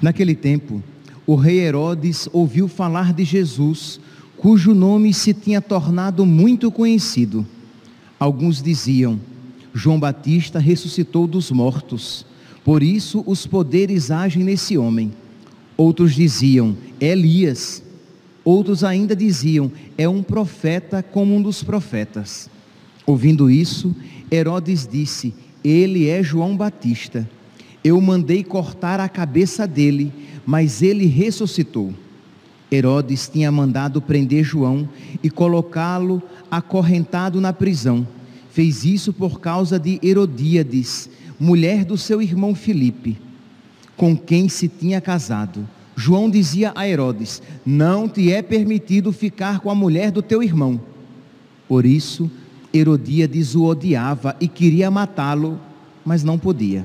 Naquele tempo, o rei Herodes ouviu falar de Jesus, cujo nome se tinha tornado muito conhecido. Alguns diziam: João Batista ressuscitou dos mortos, por isso os poderes agem nesse homem. Outros diziam: é Elias. Outros ainda diziam: é um profeta como um dos profetas. Ouvindo isso, Herodes disse: Ele é João Batista. Eu mandei cortar a cabeça dele, mas ele ressuscitou. Herodes tinha mandado prender João e colocá-lo acorrentado na prisão. Fez isso por causa de Herodíades, mulher do seu irmão Filipe com quem se tinha casado. João dizia a Herodes: Não te é permitido ficar com a mulher do teu irmão. Por isso, Herodíades o odiava e queria matá-lo, mas não podia.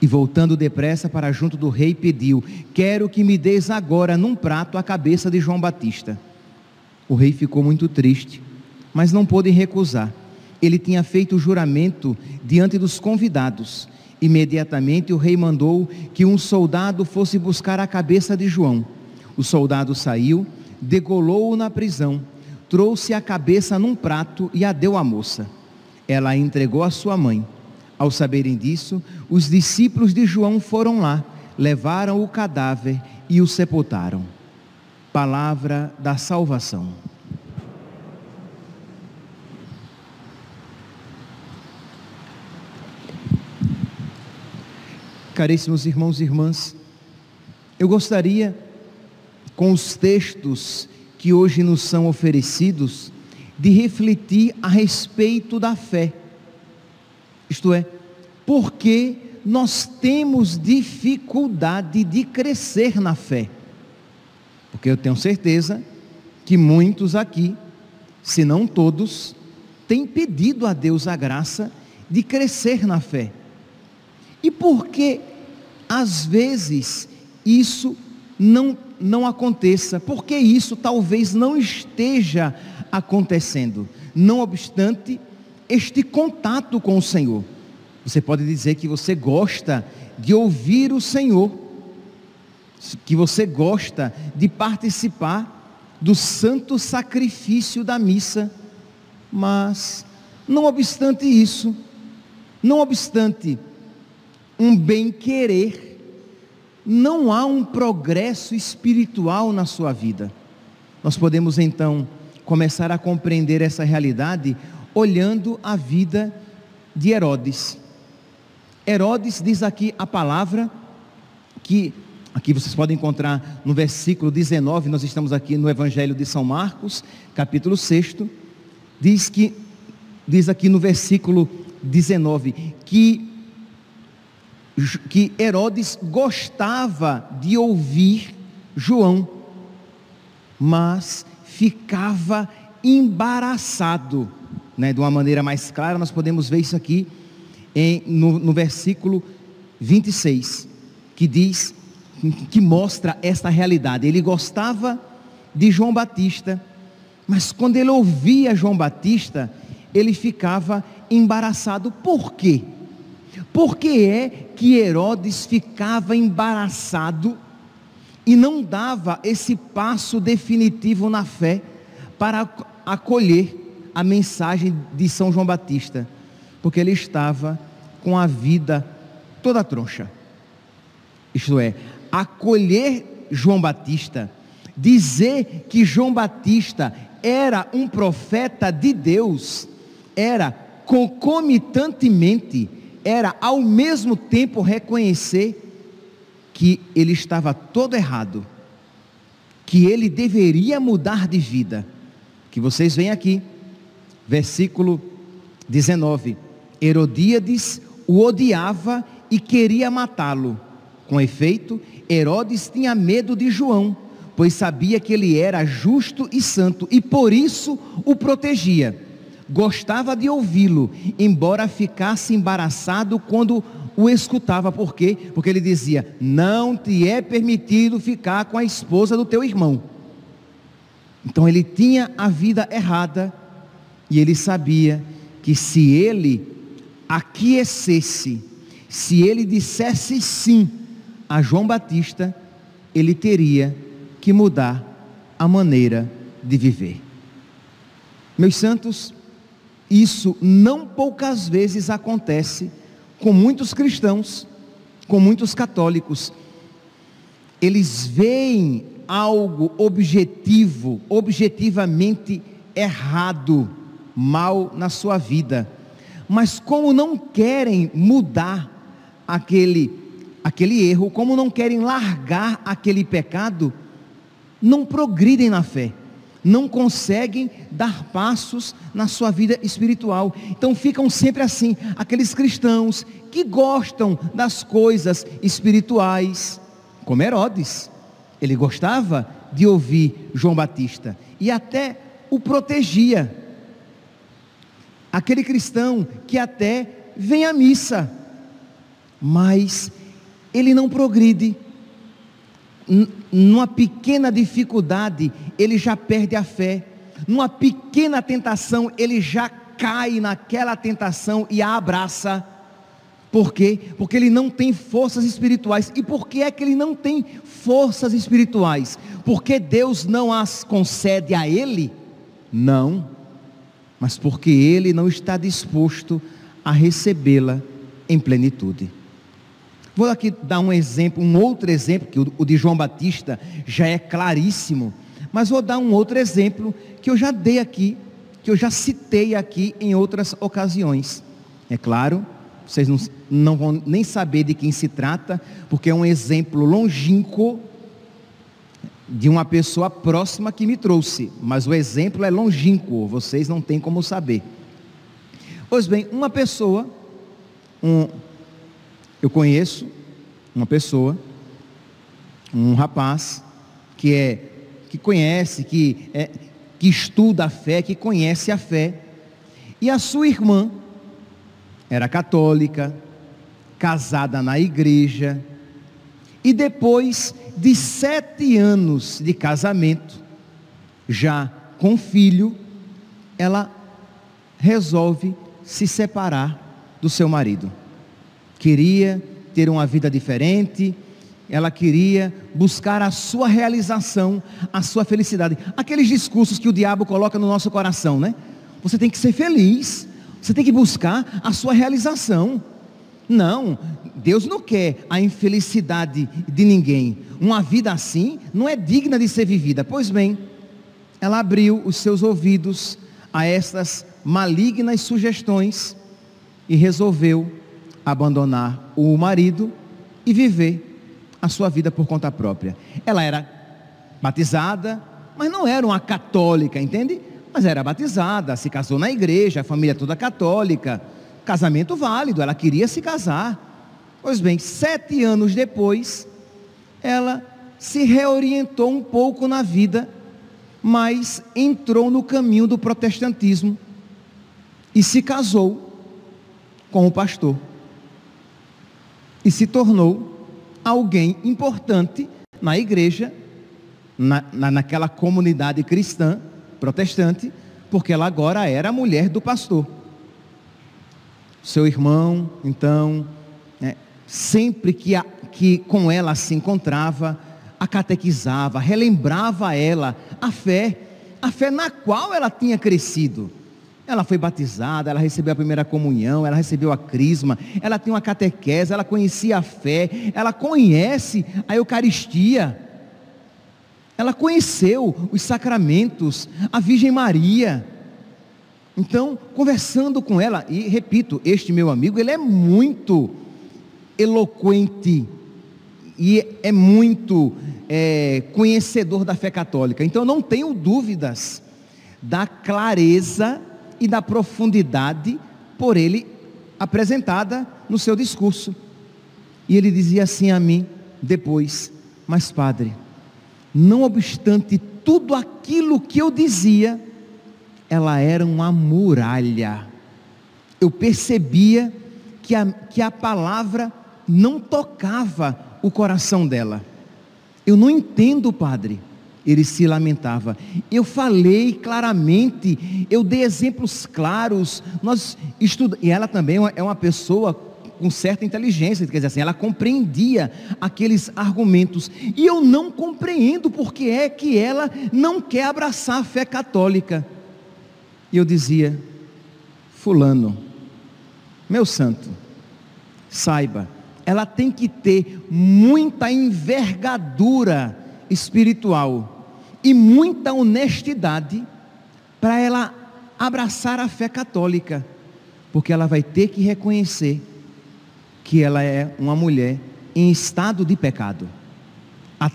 E voltando depressa para junto do rei, pediu: Quero que me des agora num prato a cabeça de João Batista. O rei ficou muito triste, mas não pôde recusar ele tinha feito o juramento diante dos convidados. Imediatamente o rei mandou que um soldado fosse buscar a cabeça de João. O soldado saiu, degolou-o na prisão, trouxe a cabeça num prato e a deu à moça. Ela a entregou à sua mãe. Ao saberem disso, os discípulos de João foram lá, levaram o cadáver e o sepultaram. Palavra da salvação. Caríssimos irmãos e irmãs, eu gostaria, com os textos que hoje nos são oferecidos, de refletir a respeito da fé. Isto é, porque nós temos dificuldade de crescer na fé. Porque eu tenho certeza que muitos aqui, se não todos, têm pedido a Deus a graça de crescer na fé. E por que às vezes isso não não aconteça? Porque isso talvez não esteja acontecendo. Não obstante este contato com o Senhor. Você pode dizer que você gosta de ouvir o Senhor, que você gosta de participar do santo sacrifício da missa, mas não obstante isso, não obstante um bem-querer, não há um progresso espiritual na sua vida. Nós podemos então começar a compreender essa realidade olhando a vida de Herodes. Herodes diz aqui a palavra que aqui vocês podem encontrar no versículo 19, nós estamos aqui no Evangelho de São Marcos, capítulo 6, diz que diz aqui no versículo 19 que que Herodes gostava de ouvir João, mas ficava embaraçado. Né? De uma maneira mais clara, nós podemos ver isso aqui em, no, no versículo 26, que diz, que mostra esta realidade. Ele gostava de João Batista. Mas quando ele ouvia João Batista, ele ficava embaraçado. Por quê? Por que é que Herodes ficava embaraçado e não dava esse passo definitivo na fé para acolher a mensagem de São João Batista? Porque ele estava com a vida toda troncha. Isto é, acolher João Batista, dizer que João Batista era um profeta de Deus, era concomitantemente, era ao mesmo tempo reconhecer que ele estava todo errado, que ele deveria mudar de vida. Que vocês veem aqui, versículo 19: Herodíades o odiava e queria matá-lo. Com efeito, Herodes tinha medo de João pois sabia que ele era justo e santo e por isso o protegia. Gostava de ouvi-lo, embora ficasse embaraçado quando o escutava. Por quê? Porque ele dizia: Não te é permitido ficar com a esposa do teu irmão. Então ele tinha a vida errada e ele sabia que se ele aquecesse, se ele dissesse sim a João Batista, ele teria que mudar a maneira de viver. Meus santos, isso não poucas vezes acontece com muitos cristãos, com muitos católicos. Eles veem algo objetivo, objetivamente errado, mal na sua vida. Mas como não querem mudar aquele aquele erro, como não querem largar aquele pecado, não progridem na fé, não conseguem dar passos na sua vida espiritual. Então ficam sempre assim, aqueles cristãos que gostam das coisas espirituais, como Herodes. Ele gostava de ouvir João Batista e até o protegia. Aquele cristão que até vem à missa, mas ele não progride numa pequena dificuldade, ele já perde a fé. Numa pequena tentação, ele já cai naquela tentação e a abraça. Por quê? Porque ele não tem forças espirituais. E por que é que ele não tem forças espirituais? Porque Deus não as concede a ele? Não. Mas porque ele não está disposto a recebê-la em plenitude. Vou aqui dar um exemplo, um outro exemplo, que o de João Batista já é claríssimo, mas vou dar um outro exemplo que eu já dei aqui, que eu já citei aqui em outras ocasiões. É claro, vocês não, não vão nem saber de quem se trata, porque é um exemplo longínquo de uma pessoa próxima que me trouxe, mas o exemplo é longínquo, vocês não têm como saber. Pois bem, uma pessoa, um, eu conheço uma pessoa, um rapaz, que é que conhece, que, é, que estuda a fé, que conhece a fé. E a sua irmã era católica, casada na igreja, e depois de sete anos de casamento, já com filho, ela resolve se separar do seu marido queria ter uma vida diferente, ela queria buscar a sua realização, a sua felicidade. Aqueles discursos que o diabo coloca no nosso coração, né? Você tem que ser feliz, você tem que buscar a sua realização. Não, Deus não quer a infelicidade de ninguém. Uma vida assim não é digna de ser vivida. Pois bem, ela abriu os seus ouvidos a estas malignas sugestões e resolveu abandonar o marido e viver a sua vida por conta própria. Ela era batizada, mas não era uma católica, entende? Mas era batizada, se casou na igreja, a família toda católica, casamento válido, ela queria se casar. Pois bem, sete anos depois, ela se reorientou um pouco na vida, mas entrou no caminho do protestantismo e se casou com o pastor e se tornou alguém importante na igreja na, na, naquela comunidade cristã, protestante, porque ela agora era a mulher do pastor. Seu irmão, então, sempre que, a, que com ela se encontrava, a catequizava, relembrava a ela a fé, a fé na qual ela tinha crescido. Ela foi batizada, ela recebeu a primeira comunhão, ela recebeu a crisma, ela tem uma catequese, ela conhecia a fé, ela conhece a Eucaristia. Ela conheceu os sacramentos, a Virgem Maria. Então, conversando com ela, e repito, este meu amigo, ele é muito eloquente e é muito é, conhecedor da fé católica. Então, não tenho dúvidas da clareza e da profundidade por ele apresentada no seu discurso. E ele dizia assim a mim depois: Mas, Padre, não obstante tudo aquilo que eu dizia, ela era uma muralha. Eu percebia que a, que a palavra não tocava o coração dela. Eu não entendo, Padre. Ele se lamentava. Eu falei claramente, eu dei exemplos claros. Nós estudamos, e ela também é uma pessoa com certa inteligência, quer dizer assim, ela compreendia aqueles argumentos. E eu não compreendo porque é que ela não quer abraçar a fé católica. E eu dizia, fulano, meu santo, saiba, ela tem que ter muita envergadura espiritual e muita honestidade para ela abraçar a fé católica, porque ela vai ter que reconhecer que ela é uma mulher em estado de pecado.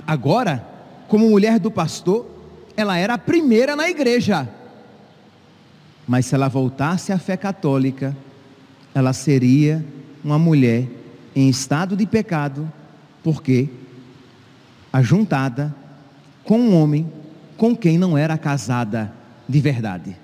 Agora, como mulher do pastor, ela era a primeira na igreja. Mas se ela voltasse à fé católica, ela seria uma mulher em estado de pecado, porque ajuntada com um homem com quem não era casada de verdade.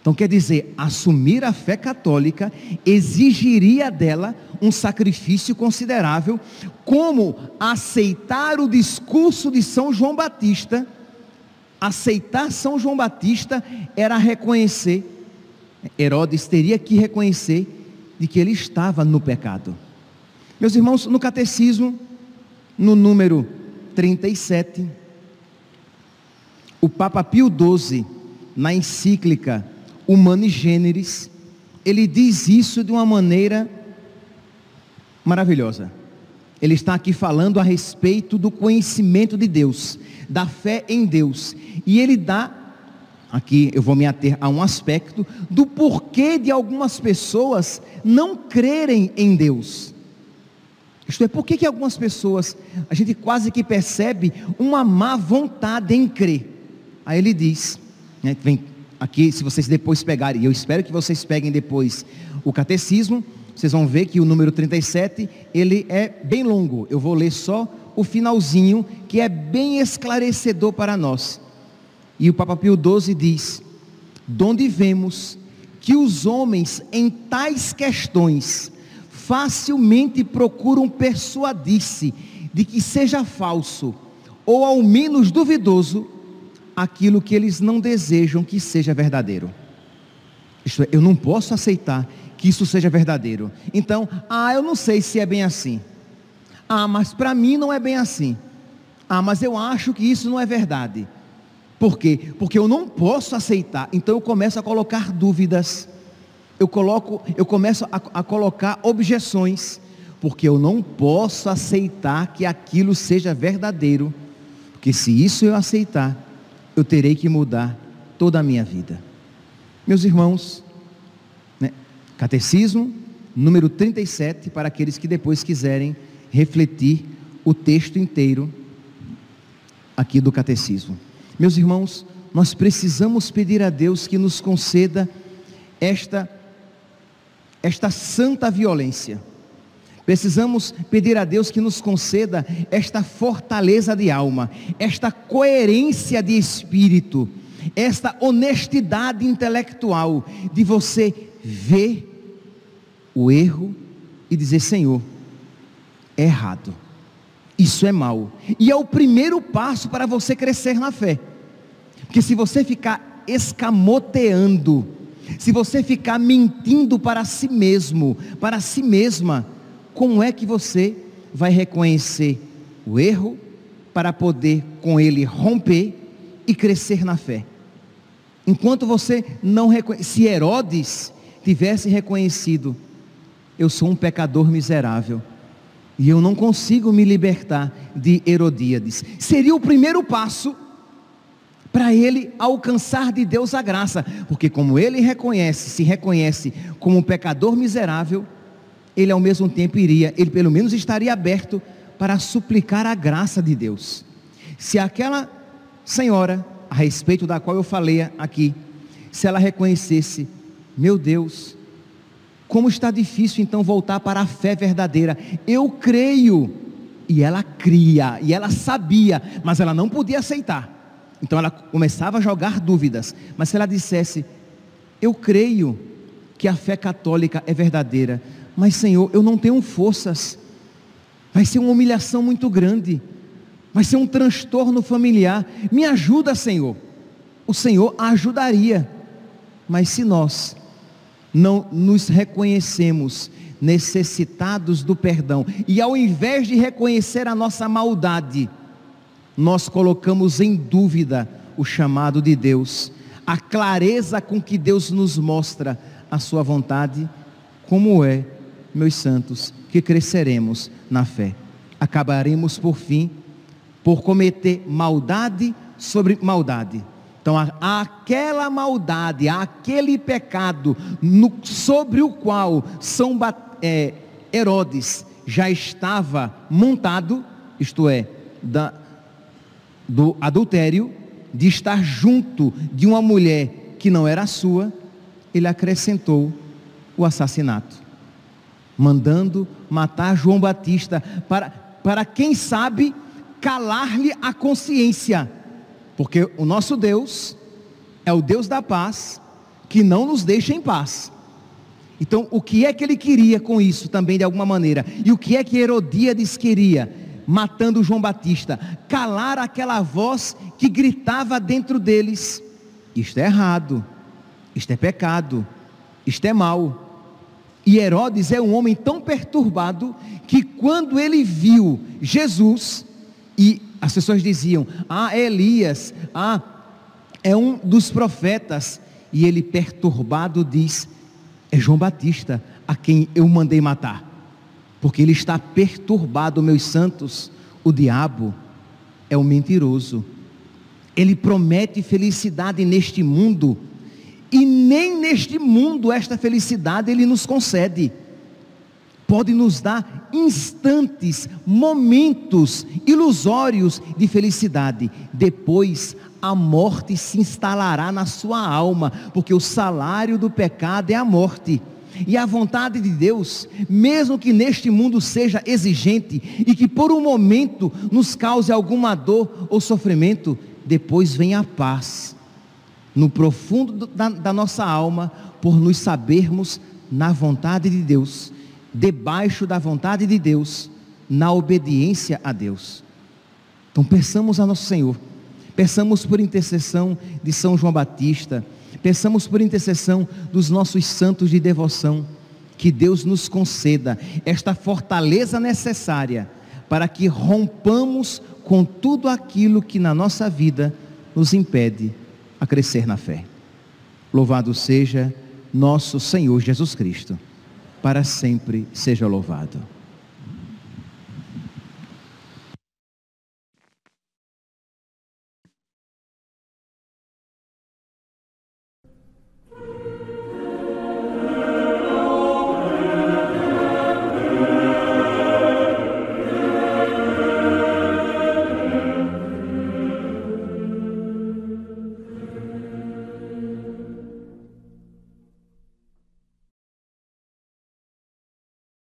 Então quer dizer, assumir a fé católica exigiria dela um sacrifício considerável, como aceitar o discurso de São João Batista. Aceitar São João Batista era reconhecer, Herodes teria que reconhecer de que ele estava no pecado. Meus irmãos, no catecismo, no número 37, o Papa Pio XII, na encíclica Humani Generis, ele diz isso de uma maneira maravilhosa. Ele está aqui falando a respeito do conhecimento de Deus, da fé em Deus. E ele dá, aqui eu vou me ater a um aspecto, do porquê de algumas pessoas não crerem em Deus. Isto é, por que, que algumas pessoas, a gente quase que percebe uma má vontade em crer. Aí ele diz, né, vem aqui, se vocês depois pegarem, eu espero que vocês peguem depois o catecismo, vocês vão ver que o número 37, ele é bem longo. Eu vou ler só o finalzinho, que é bem esclarecedor para nós. E o Papa Pio XII diz: donde vemos que os homens em tais questões facilmente procuram persuadir-se de que seja falso, ou ao menos duvidoso, aquilo que eles não desejam que seja verdadeiro. Isto é, eu não posso aceitar que isso seja verdadeiro. Então, ah, eu não sei se é bem assim. Ah, mas para mim não é bem assim. Ah, mas eu acho que isso não é verdade. Por quê? Porque eu não posso aceitar. Então eu começo a colocar dúvidas. Eu coloco, eu começo a, a colocar objeções, porque eu não posso aceitar que aquilo seja verdadeiro. Porque se isso eu aceitar, eu terei que mudar toda a minha vida. Meus irmãos, né, Catecismo, número 37, para aqueles que depois quiserem refletir o texto inteiro aqui do Catecismo. Meus irmãos, nós precisamos pedir a Deus que nos conceda esta, esta santa violência Precisamos pedir a Deus que nos conceda esta fortaleza de alma, esta coerência de espírito, esta honestidade intelectual de você ver o erro e dizer: Senhor, é errado. Isso é mal. E é o primeiro passo para você crescer na fé. Porque se você ficar escamoteando, se você ficar mentindo para si mesmo, para si mesma, como é que você vai reconhecer o erro para poder com ele romper e crescer na fé? Enquanto você não reconhece, se Herodes tivesse reconhecido, eu sou um pecador miserável e eu não consigo me libertar de Herodíades, seria o primeiro passo para ele alcançar de Deus a graça, porque como ele reconhece, se reconhece como um pecador miserável, ele ao mesmo tempo iria, ele pelo menos estaria aberto para suplicar a graça de Deus. Se aquela senhora a respeito da qual eu falei aqui, se ela reconhecesse, meu Deus, como está difícil então voltar para a fé verdadeira. Eu creio. E ela cria, e ela sabia, mas ela não podia aceitar. Então ela começava a jogar dúvidas. Mas se ela dissesse, eu creio que a fé católica é verdadeira, mas Senhor, eu não tenho forças. Vai ser uma humilhação muito grande vai ser um transtorno familiar. Me ajuda, Senhor. O Senhor a ajudaria. Mas se nós não nos reconhecemos necessitados do perdão, e ao invés de reconhecer a nossa maldade, nós colocamos em dúvida o chamado de Deus, a clareza com que Deus nos mostra a sua vontade, como é, meus santos, que cresceremos na fé. Acabaremos por fim por cometer maldade sobre maldade. Então, aquela maldade, aquele pecado no, sobre o qual São é, Herodes já estava montado, isto é, da, do adultério, de estar junto de uma mulher que não era sua, ele acrescentou o assassinato, mandando matar João Batista, para, para quem sabe calar-lhe a consciência, porque o nosso Deus é o Deus da paz, que não nos deixa em paz. Então, o que é que ele queria com isso também, de alguma maneira? E o que é que Herodíades queria, matando João Batista? Calar aquela voz que gritava dentro deles: Isto é errado, isto é pecado, isto é mal. E Herodes é um homem tão perturbado que quando ele viu Jesus, e as pessoas diziam: Ah, é Elias, ah, é um dos profetas. E ele, perturbado, diz: É João Batista, a quem eu mandei matar. Porque ele está perturbado, meus santos. O diabo é o mentiroso. Ele promete felicidade neste mundo. E nem neste mundo esta felicidade ele nos concede pode nos dar instantes, momentos ilusórios de felicidade. Depois, a morte se instalará na sua alma, porque o salário do pecado é a morte. E a vontade de Deus, mesmo que neste mundo seja exigente e que por um momento nos cause alguma dor ou sofrimento, depois vem a paz no profundo da, da nossa alma, por nos sabermos na vontade de Deus debaixo da vontade de Deus, na obediência a Deus. Então peçamos a nosso Senhor, peçamos por intercessão de São João Batista, peçamos por intercessão dos nossos santos de devoção, que Deus nos conceda esta fortaleza necessária para que rompamos com tudo aquilo que na nossa vida nos impede a crescer na fé. Louvado seja nosso Senhor Jesus Cristo para sempre seja louvado.